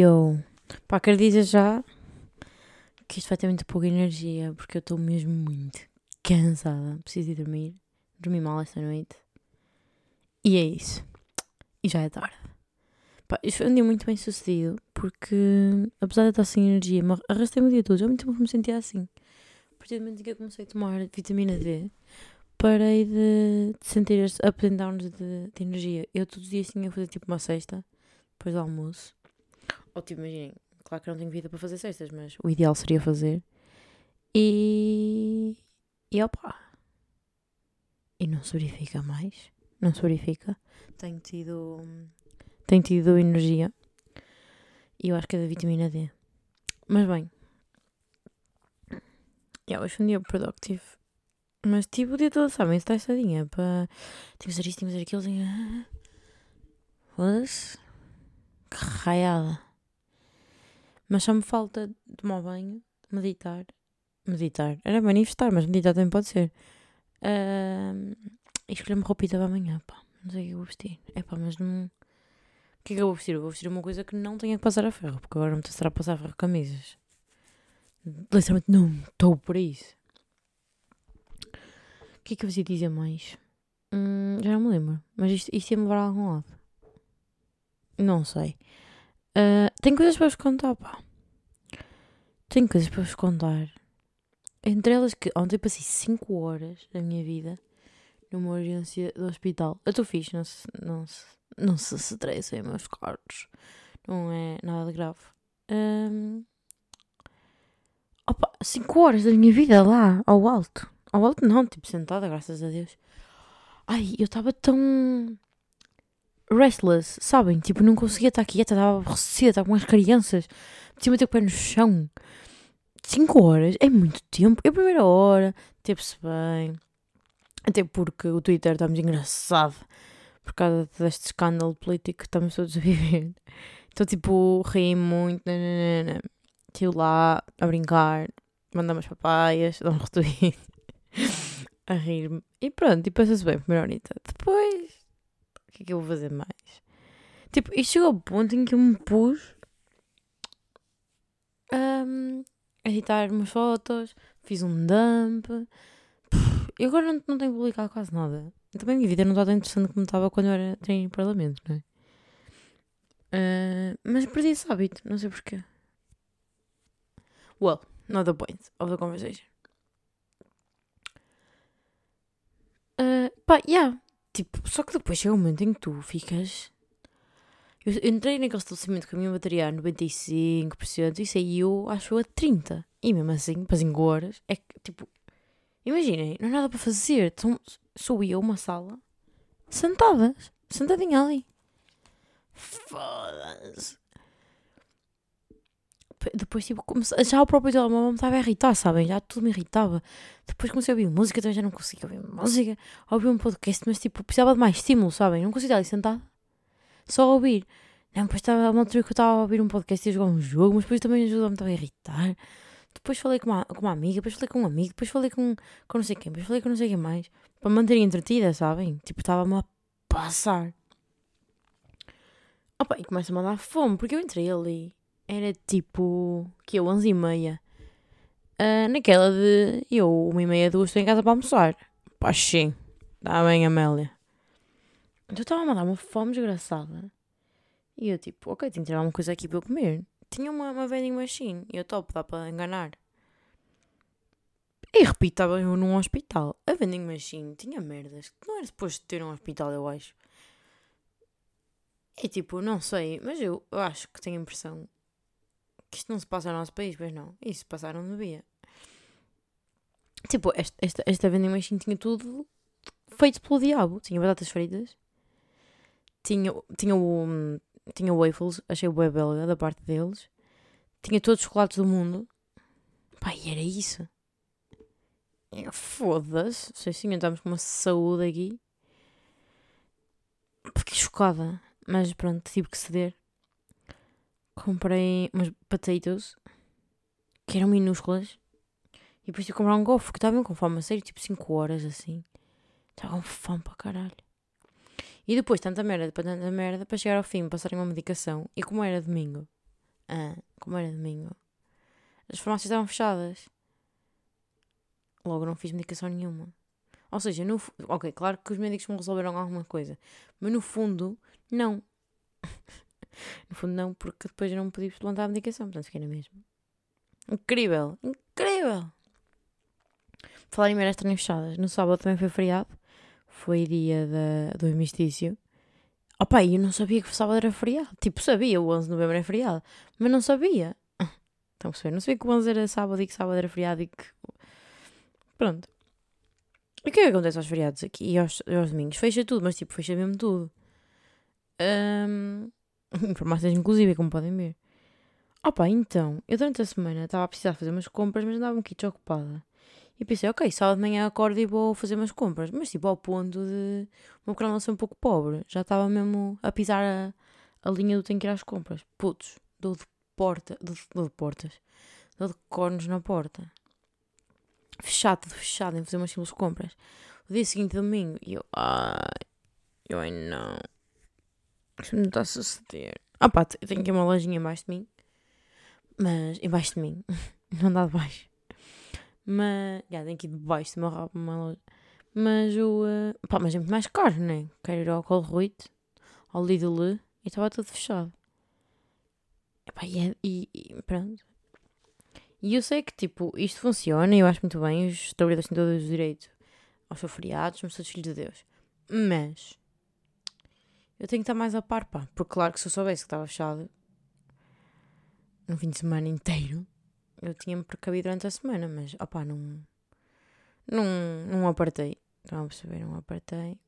Eu, pá, quero já que isto vai ter muito pouca energia, porque eu estou mesmo muito cansada. Preciso ir dormir. Dormi mal esta noite. E é isso. E já é tarde. Pá, isto foi um dia muito bem sucedido, porque apesar de estar sem energia, me arrastei-me o dia todo. Já muito tempo que me sentia assim. A partir do momento em que eu comecei a tomar vitamina D, parei de, de sentir estes up and downs de, de energia. Eu todos os dias tinha que fazer tipo uma cesta, depois do almoço. Ou tipo, imaginem, claro que não tenho vida para fazer cestas, mas o ideal seria fazer. E. E opa! E não se verifica mais. Não se verifica. Tenho tido. Tenho tido energia. E eu acho que é da vitamina D. Mas bem. Yeah, hoje foi um dia productive. Mas tipo o dia todo, sabem, estressadinha. Para. Tenho que fazer isto, tenho que fazer aquilo. Tenho... Foda-se. Que raiada. Mas só me falta tomar banho, meditar. Meditar. Era manifestar, mas meditar também pode ser. Uh, e escolher-me roupita para amanhã, pá. Não sei o que eu vou vestir. É pá, mas não. O que é que eu vou vestir? Eu vou vestir uma coisa que não tenha que passar a ferro, porque agora não me estará a passar a ferro camisas. Literalmente não estou para isso. O que é que eu vos ia dizer mais? Hum, já não me lembro. Mas isto, isto ia-me levar a algum lado. Não sei. Uh, tenho coisas para vos contar, pá. Tenho coisas para vos contar. Entre elas que ontem passei 5 horas da minha vida numa urgência do hospital. Eu estou fixe, não se, não se, não se estressem, meus caros. Não é nada de grave. Um, opa, 5 horas da minha vida lá, ao alto. Ao alto não, tipo sentada, graças a Deus. Ai, eu estava tão restless, sabem? Tipo, não conseguia estar quieta, estava aborrecida, estava com as crianças, tinha meter o pé no chão. 5 horas é muito tempo. É a primeira hora, teve-se bem. Até porque o Twitter está muito engraçado por causa deste escândalo político que estamos todos a viver. Então, tipo, ri muito, estive lá a brincar, mandar umas papaias, dar um retweet, a rir-me. E pronto, e passa-se bem, primeira horita. Depois que é que eu vou fazer mais? Tipo, isto chegou ao ponto em que eu me pus a editar umas fotos, fiz um dump. E agora não, não tenho publicado quase nada. Também a minha vida não está tão interessante como estava quando eu era treino em parlamento, não é? Uh, mas perdi esse hábito, não sei porquê. Well, not the point of the conversation. Uh, pá, yeah. Tipo, só que depois chega um momento em que tu ficas. Eu entrei naquele estabelecimento com a minha bateria a 95% e saiu, acho, a 30%. E mesmo assim, para 5 horas, é que, tipo, imaginem, não há nada para fazer. Então, sou eu, uma sala, sentadas, sentadinha ali. Foda-se depois, tipo, já o próprio telemóvel me estava a irritar, sabem? Já tudo me irritava. Depois comecei a ouvir música, também já não conseguia ouvir música. Ouvir um podcast, mas tipo, precisava de mais estímulo, sabem? Não conseguia ali sentada. Só ouvir. Não, depois estava uma altura que eu estava a ouvir um podcast e a jogar um jogo, mas depois também estava a irritar. Depois falei com uma, com uma amiga, depois falei com um amigo, depois falei com, com não sei quem, depois falei com não sei quem mais. Para manter entretida, sabem? Tipo, estava-me a passar. Opa, e começa-me a dar fome, porque eu entrei ali era tipo. que eu, 11 e meia. Uh, naquela de. eu, uma e meia, duas, estou em casa para almoçar. Pá, sim. Está bem, Amélia. Então estava a dar uma fome desgraçada. E eu, tipo, ok, tenho que tirar alguma coisa aqui para eu comer. Tinha uma, uma vending machine. E eu, top, dá para enganar. E repito, estava eu num hospital. A vending machine tinha merdas. Não era suposto ter um hospital, eu acho. E tipo, não sei, mas eu, eu acho que tenho a impressão que isto não se passa no nosso país, pois não. Isso passaram no dia. Tipo, esta, esta, esta vending machine tinha tudo feito pelo diabo. Tinha batatas fritas, tinha, tinha o. Tinha waffles, achei o belga da parte deles. Tinha todos os chocolates do mundo. E era isso. Foda-se. Sei sim, estamos com uma saúde aqui. Fiquei chocada. Mas pronto, tive que ceder comprei umas potatoes que eram minúsculas e depois tive que comprar um golfe que estava com fome a sério, tipo 5 horas assim. Estava com fome para caralho. E depois tanta merda para tanta merda para chegar ao fim, passarem uma medicação. E como era domingo, Ah, como era domingo? As farmácias estavam fechadas. Logo não fiz medicação nenhuma. Ou seja, no, ok, claro que os médicos me resolveram alguma coisa, mas no fundo, não. no fundo, não, porque depois eu não podia plantar a medicação, portanto fiquei na mesma. Incrível, incrível! Falar em merdas estarem fechadas. No sábado também foi feriado, foi dia da, do hemistício. Opa, eu não sabia que o sábado era feriado. Tipo, sabia, o 11 de novembro é feriado, mas não sabia. Estão a perceber? Não sabia que o 11 era sábado e que sábado era feriado e que. Pronto. E o que é que acontece aos feriados aqui e aos, aos domingos? Fecha tudo, mas tipo, fecha mesmo tudo. Um, informações inclusive, como podem ver. Opa, então, eu durante a semana estava a precisar fazer umas compras, mas andava um bocadinho ocupada. E pensei, ok, sábado de manhã acordo e vou fazer umas compras. Mas tipo, ao ponto de uma pequena ser um pouco pobre. Já estava mesmo a pisar a, a linha do tenho que ir às compras. Putos, dou de porta, dou, dou de portas. Dou de cornos na porta fechado, tudo fechado, em fazer umas simples compras. O dia seguinte, domingo, e eu, ai, eu, ai não, isto não está a suceder. Ah pá, eu tenho aqui uma lojinha embaixo de mim, mas, embaixo de mim, não dá de baixo. Mas, já, tenho aqui de baixo de uma, uma loja. Mas o, uh, pá, mas é muito mais caro, né? Quero ir ao Colruyt, ao Lidl, e estava tudo fechado. E, é, e, e pronto, e eu sei que, tipo, isto funciona e eu acho muito bem, os trabalhadores têm todos os direitos aos seus feriados, somos todos filhos de Deus. Mas, eu tenho que estar mais a par, pá. Porque, claro, que se eu soubesse que estava fechado no fim de semana inteiro, eu tinha-me precavido durante a semana, mas, opá, não. Não, não apartei. Estão a perceber? Não apartei.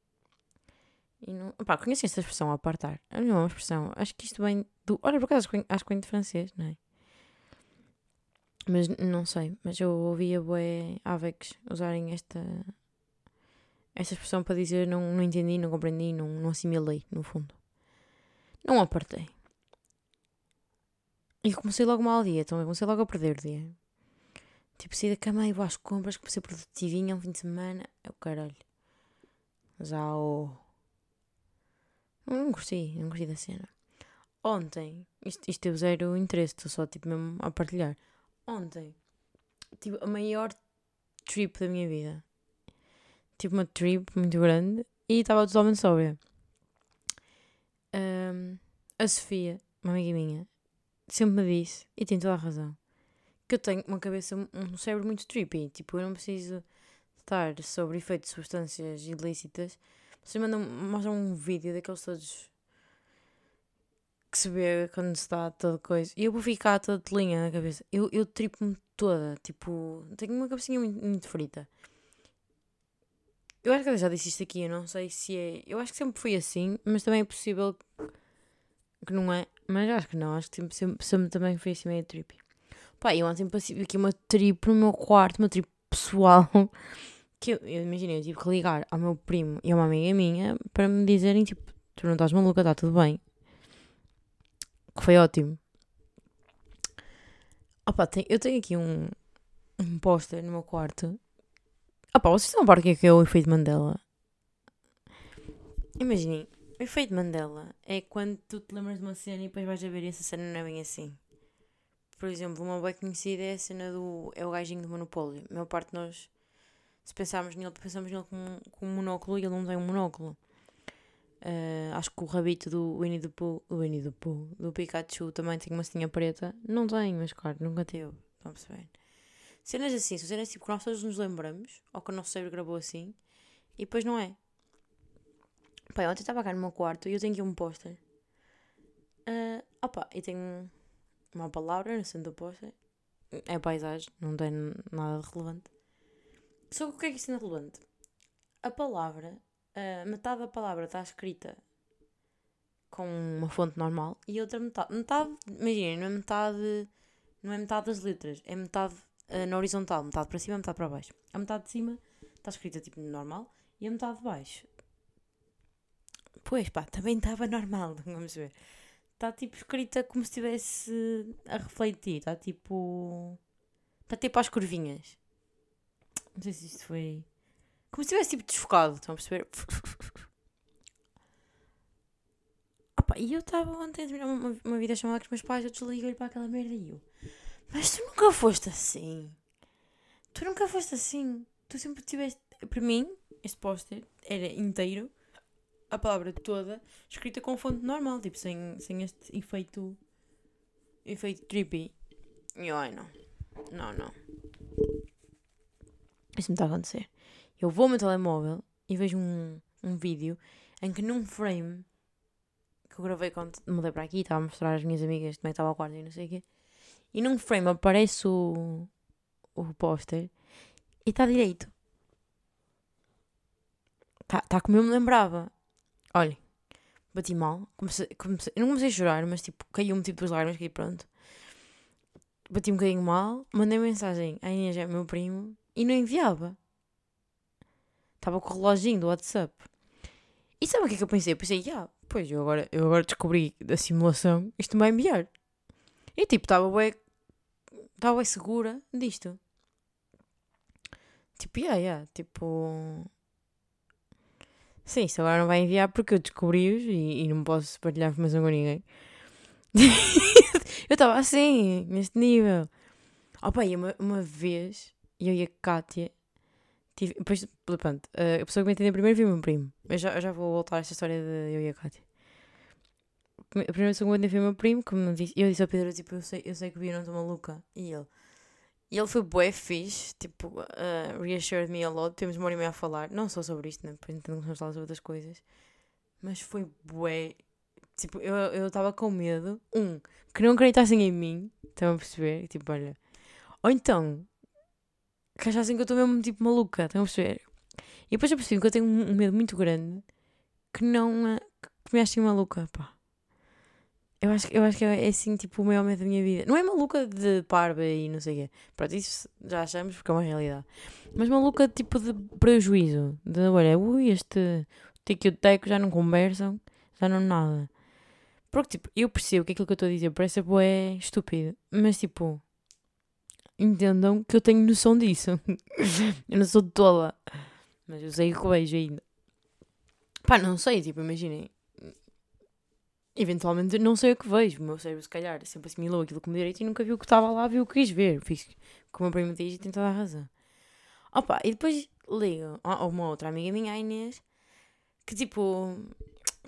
E não. Opá, conheci esta expressão, apartar. É uma expressão. Acho que isto vem do. Olha, por acaso acho que vem de francês, não é? Mas não sei, mas eu ouvia bué Avex usarem esta, esta expressão para dizer não, não entendi, não compreendi, não, não assimilei, no fundo. Não apartei. E comecei logo mal dia, então eu comecei logo a perder o dia. Tipo, saí da cama e vou às compras, comecei produtivinha um fim de semana. É o caralho. Já o. Não, curti, não curti da cena. Ontem, isto, isto teve zero interesse, estou só tipo mesmo a partilhar ontem tive a maior trip da minha vida. Tive uma trip muito grande e estava totalmente sóbria. Um, a Sofia, uma amiga minha, sempre me disse, e tem toda a razão, que eu tenho uma cabeça, um cérebro muito trippy. Tipo, eu não preciso estar sobre efeitos de substâncias ilícitas. Vocês mandam, mostram um vídeo daqueles todos que se vê quando se dá toda coisa. E eu vou ficar toda de linha na cabeça. Eu, eu tripo-me toda. Tipo, tenho uma cabecinha muito, muito frita. Eu acho que já disse isto aqui. Eu não sei se é. Eu acho que sempre fui assim, mas também é possível que não é. Mas acho que não. Acho que sempre, sempre, sempre também fui assim meio trip. Pá, eu ontem passei aqui uma trip no meu quarto, uma trip pessoal. Que eu, eu imaginei, eu tive que ligar ao meu primo e a uma amiga minha para me dizerem, tipo, tu não estás maluca, está tudo bem que foi ótimo. Opa, tem, eu tenho aqui um, um póster no meu quarto. Opa, vocês estão a par o que é, que é o efeito Mandela? Imaginem, o efeito Mandela é quando tu te lembras de uma cena e depois vais a ver e essa cena não é bem assim. Por exemplo, uma bem conhecida é a cena do. é o gajinho do Monopólio. A maior parte de nós, se pensarmos nele, pensamos nele com, com um monóculo e ele não tem um monóculo. Uh, acho que o rabito do Winnie the Pooh, do Winnie the Pooh, do Pikachu também tem uma cinha preta. Não tem, mas claro, nunca teve. Estão a perceber? Cenas assim, são cenas tipo que nós todos nos lembramos, ou que o nosso cérebro gravou assim, e depois não é. Pai, ontem estava cá no meu quarto e eu tenho aqui um póster. Uh, opa, e tenho uma palavra no centro do póster. É paisagem, não tem nada relevante. Só que o que é que isso é relevante? A palavra uh, metade da palavra está escrita com uma fonte normal e outra metade. Metade, imaginem, não é metade. Não é metade das letras, é metade uh, na horizontal, metade para cima, metade para baixo. A metade de cima está escrita tipo normal e a metade de baixo. Pois pá, também estava normal, vamos ver. Está tipo escrita como se estivesse a refletir, está tipo. Está tipo às curvinhas. Não sei se isto foi. Como se estivesse tipo desfocado, estão a perceber? E eu estava ontem a terminar uma, uma vida chamada com os meus pais, eu desliguei para aquela merda e eu. Mas tu nunca foste assim. Tu nunca foste assim. Tu sempre tiveste. Para mim, este póster era inteiro, a palavra toda, escrita com fonte normal, tipo, sem, sem este efeito. efeito trippy. E ai não. Não, não. Isso me está a acontecer. Eu vou ao meu telemóvel e vejo um, um vídeo em que num frame que eu gravei quando mudei para aqui, estava a mostrar às minhas amigas como é que estava o quarto e não sei o quê. E num frame aparece o, o póster e está direito. Está tá como eu me lembrava. Olhem, bati mal. Comecei, comecei, não comecei a chorar, mas tipo, caiu-me tipo as lágrimas, caí pronto. Bati um bocadinho mal, mandei mensagem à Inês, é meu primo, e não enviava. Estava com o reloginho do WhatsApp. E sabe o que é que eu pensei? Eu pensei, ah, pois, eu agora, eu agora descobri da simulação, isto me vai enviar. E tipo, estava bem, estava bem segura disto. Tipo, yeah, yeah, tipo... Sim, isto agora não vai enviar porque eu descobri-os e, e, não posso partilhar informação com ninguém. eu estava assim, neste nível. Opa, e uma, uma vez, eu e a Kátia, tive, depois, pronto, a pessoa que me entendeu primeiro foi o meu primo. Eu já, já vou voltar a esta história de eu e a Kátia. A primeira que entendeu foi o meu primo, como me disse, eu disse ao Pedro, tipo, eu sei, eu sei que Bia não estou maluca. E ele... E ele foi bué fixe, tipo, uh, reassured me a lot. Temos uma hora e meia a falar, não só sobre isto, né? depois então vamos falar sobre outras coisas. Mas foi bué. Tipo, eu estava com medo. Um, que não acreditassem em mim, estão a perceber? Tipo, olha. Ou então, que achassem que eu estou mesmo tipo maluca, estão a perceber? E depois eu percebi que eu tenho um medo muito grande que não. Uh, que me achem maluca, pá. Eu acho, eu acho que é assim, tipo, o maior medo da minha vida. Não é maluca de parva e não sei o quê. Pronto, isso já achamos porque é uma realidade. Mas maluca, tipo, de prejuízo. De, olha, ui, este tico e o teco já não conversam, já não nada. Porque, tipo, eu percebo que aquilo que eu estou a dizer parece é estúpido. Mas, tipo, entendam que eu tenho noção disso. eu não sou tola. Mas eu sei que vejo ainda. Pá, não sei, tipo, imaginem eventualmente não sei o que vejo. O meu cérebro, se calhar, sempre assimilou aquilo como direito e nunca viu o que estava lá, viu o que quis ver. Fiz como a prima diz e tem toda a razão. Opa, e depois ligo a uma outra amiga minha, a Inês, que tipo,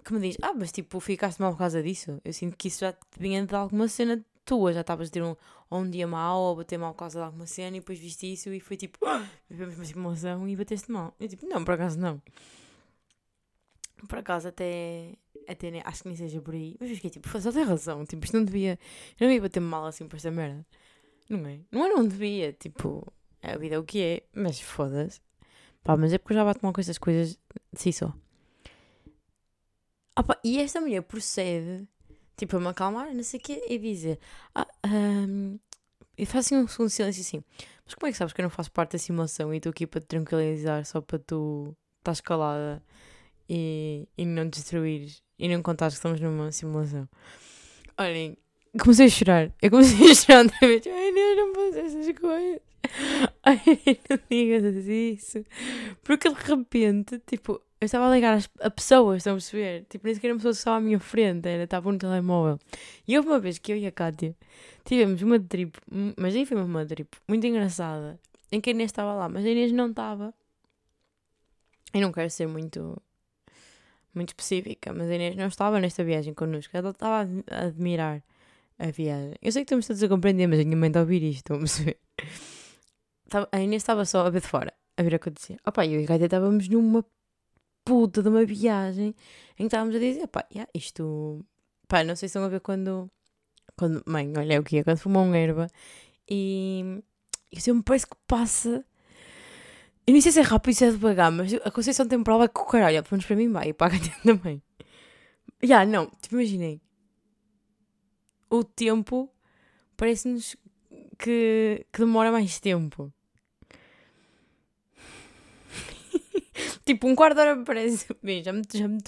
que me diz: Ah, mas tipo, ficaste mal por causa disso. Eu sinto que isso já te vinha de alguma cena tua, já estavas a ter um, um dia mau ou bater mal por causa de alguma cena e depois viste isso e foi tipo, ah, vivemos uma simulação e bateste mal. Eu tipo, não, por acaso não. Por acaso até até nem, acho que nem seja por aí. Mas eu fiquei tipo, só tem razão. Tipo, isto não devia. Eu não devia bater mal assim por esta merda. Não é? Não é, não devia. Tipo, a vida é o que é. Mas foda-se. Pá, mas é porque eu já bato mal com estas coisas de si só. Opa, e esta mulher procede, tipo, a me acalmar, não sei o quê, e dizer: Ah, um, e faz assim um segundo silêncio assim. Mas como é que sabes que eu não faço parte da simulação e estou aqui para te tranquilizar só para tu estás calada e, e não destruir e não contar que estamos numa simulação. Olhem, comecei a chorar. Eu comecei a chorar outra vez. Ai, Deus, não posso essas coisas. Ai, não digas isso. Porque de repente, tipo, eu estava a ligar a pessoas, estão a perceber? Tipo, nem sequer uma pessoa que estava à minha frente, era, estava no telemóvel. E houve uma vez que eu e a Kátia tivemos uma trip, mas aí foi uma trip muito engraçada, em que a Inês estava lá, mas a Inês não estava. Eu não quero ser muito muito específica, mas a Inês não estava nesta viagem connosco, ela estava a admirar a viagem. Eu sei que estamos todos a compreender, mas a minha mãe está a ouvir isto, estão a? A Inês estava só a ver de fora, a ver o que acontecia. Opa, eu e a Gaita estávamos numa puta de uma viagem em que estávamos a dizer, pá, yeah, isto. Pá, não sei se estão a ver quando. quando mãe, olha o que é, quando fumou um erva e. Isso me parece que passa eu não sei se é rápido ou se é devagar, mas a conceição temporal vai com o caralho. Pelo menos para mim vai e para a também. Já, yeah, não, tipo, imaginei. O tempo parece-nos que, que demora mais tempo. tipo, um quarto de hora parece. Bem, já me estou já me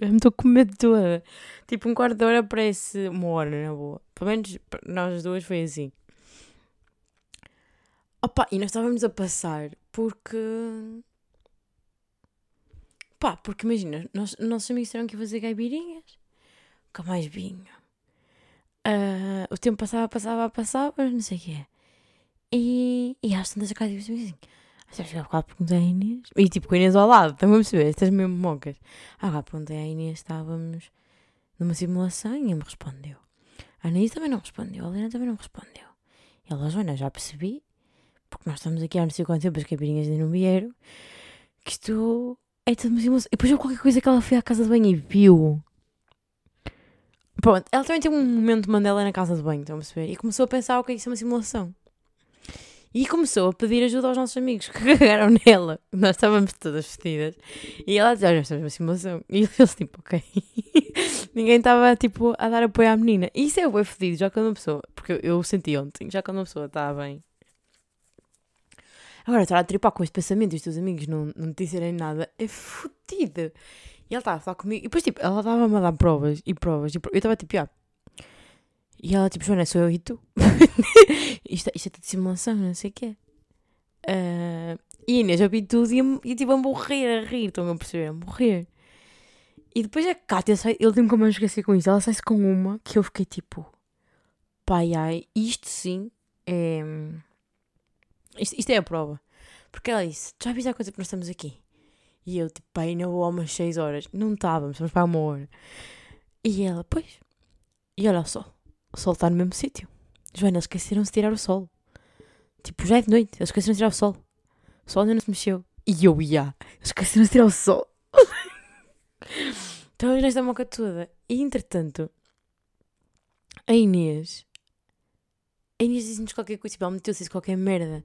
já me com medo toda. Tipo, um quarto de hora parece uma hora, na boa. Pelo menos nós duas foi assim. Opa, e nós estávamos a passar porque. Pá, porque imagina, nós, nossos amigos disseram que ia fazer gaibirinhas. nunca mais vinha. Uh, o tempo passava, passava, passava, não sei o quê. E, e às tantas a casa disse assim: Sabes que há bocado perguntei à Inês. E tipo, com a Inês ao lado, estão a perceber? Estas mesmo mocas. Há bocado perguntei à Inês, estávamos numa simulação e me respondeu. A Inês também não respondeu, a Helena também não respondeu. E ela, Joana, já percebi, porque nós estamos aqui há não sei quanto tempo, as caipirinhas ainda não vieram, que isto é tudo uma simulação. E depois houve qualquer coisa que ela foi à casa de banho e viu. Pronto, ela também teve um momento de Mandela na casa de banho, estão a perceber? E começou a pensar o que é isso é uma simulação. E começou a pedir ajuda aos nossos amigos que cagaram nela. Nós estávamos todas vestidas. E ela dizia: Olha, estamos uma simulação. E eles, tipo, ok. Ninguém estava, tipo, a dar apoio à menina. E isso é o fedido, já quando uma pessoa. Porque eu senti ontem, já quando uma pessoa está bem. Agora, estar a tripar com este pensamento e os teus amigos não, não te disserem nada é fodido. E ela estava a falar comigo. E depois, tipo, ela estava-me a dar provas e provas. E provas. Eu estava tipo, ah. E ela, tipo, Joana, sou eu e tu. isto, isto é tudo simulação, não sei o quê. Uh, e Inês, eu vi tudo e, e tipo, a morrer, a rir. Estão a perceber? A morrer. E depois a Kátia sai, ele tem como eu esquecer com isso. Ela sai-se com uma que eu fiquei tipo, pai, ai, isto sim é. Isto, isto é a prova. Porque ela disse: Já viste a coisa que nós estamos aqui? E eu, tipo, pai, não vou há umas 6 horas. Não estávamos, estamos para uma hora. E ela, pois. E olha só, o sol está no mesmo sítio. Joana, eles esqueceram-se de tirar o sol. Tipo, já é de noite, eles esqueceram de tirar o sol. O sol ainda não se mexeu. E eu ia. Eles esqueceram de tirar o sol. então nesta moca toda. E entretanto, a Inês. A Inês disse-nos qualquer coisa, tipo, ela meteu-se qualquer merda.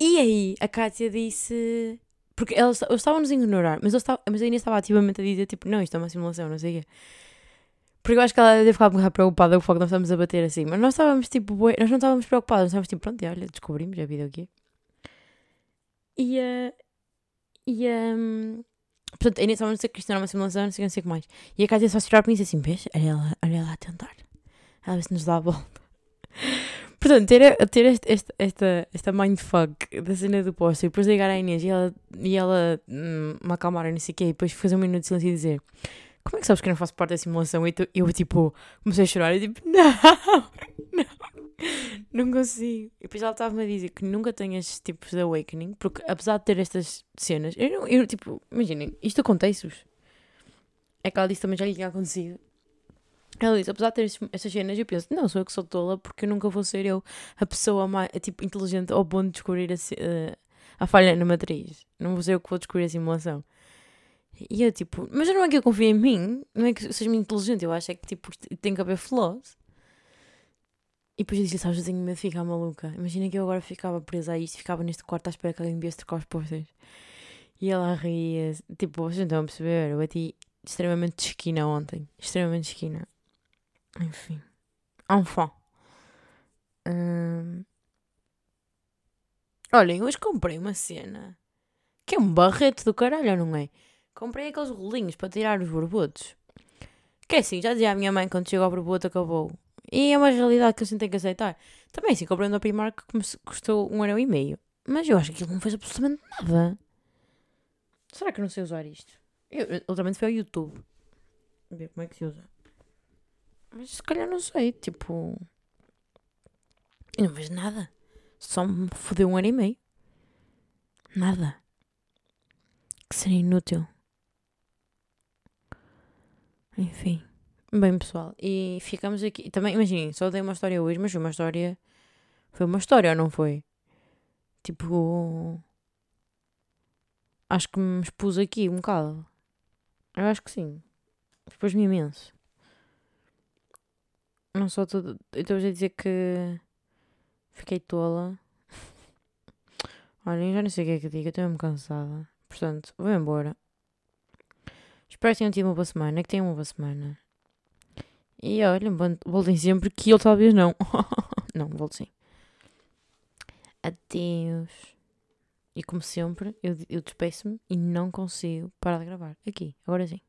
E aí a Kátia disse porque eles, eles estavam nos a ignorar, mas, eles estavam, mas a Inês estava ativamente a dizer tipo, não, isto é uma simulação, não sei o quê. Porque eu acho que ela deve ficar um preocupada com o foco que nós estamos a bater assim. Mas nós estávamos tipo, nós não estávamos preocupados, nós estávamos tipo, pronto, olha, descobrimos a vida aqui. E, uh, e um, portanto, a Inês estava a dizer que isto era uma simulação, não sei, não o que mais. E a Cátia só se virar para mim e disse assim: vês, olha ela, olha ela a tentar. Ela vê se nos dá a volta. Portanto, ter, ter este, este, esta, esta mindfuck da cena do posto e depois ligar à Inês e ela, e ela hum, me acalmar e não sei o quê, e depois fazer um minuto de silêncio e dizer como é que sabes que eu não faço parte da simulação? E eu, tipo, comecei a chorar e tipo, não, não, não consigo. E depois ela estava-me a dizer que nunca tenho estes tipos de awakening, porque apesar de ter estas cenas, eu, eu tipo, imaginem, isto acontece-vos. É que ela disse também já lhe tinha acontecido. Ela disse, apesar de ter estas cenas, eu penso, não, sou eu que sou tola, porque eu nunca vou ser eu a pessoa mais, tipo, inteligente ou bom de descobrir a, a, a falha na matriz. Não vou ser eu que vou descobrir a simulação. E eu, tipo, mas não é que eu confio em mim, não é que eu seja muito inteligente, eu acho é que, tipo, tem que haver flaws. E depois eu disse, sabes, eu tenho medo de ficar maluca. Imagina que eu agora ficava presa a isto, ficava neste quarto à espera que alguém viesse trocar os posters. E ela ria, tipo, vocês não estão a perceber, eu bati extremamente de esquina ontem, extremamente de esquina. Enfim. Enfim. Hum... Olhem, hoje comprei uma cena que é um barrete do caralho, não é? Comprei aqueles rolinhos para tirar os borbotos. Que é assim, já dizia a minha mãe quando chegou ao borboto acabou. E é uma realidade que eu tenho que aceitar. Também sim, comprei no Primark que custou um euro e meio. Mas eu acho que aquilo não fez absolutamente nada. Será que eu não sei usar isto? Eu ultimamente foi ao YouTube. Ver como é que se usa. Mas se calhar não sei, tipo. Eu não vejo nada. Só me fodeu um ano e meio. Nada. Que seria inútil. Enfim. Bem, pessoal. E ficamos aqui. Também, imaginem, só dei uma história hoje, mas foi uma história. Foi uma história ou não foi? Tipo. Acho que me expus aqui um bocado. Eu acho que sim. Expus-me imenso. Não só tudo. Estou a dizer que fiquei tola. Olha, já não sei o que é que digo, estou mesmo cansada. Portanto, vou embora. Espero que tenham tido uma boa semana, que tenham uma boa semana. E olha, voltem sempre que eu talvez não. não, volto sim. Adeus. E como sempre, eu, eu despeço-me e não consigo parar de gravar. Aqui, agora sim.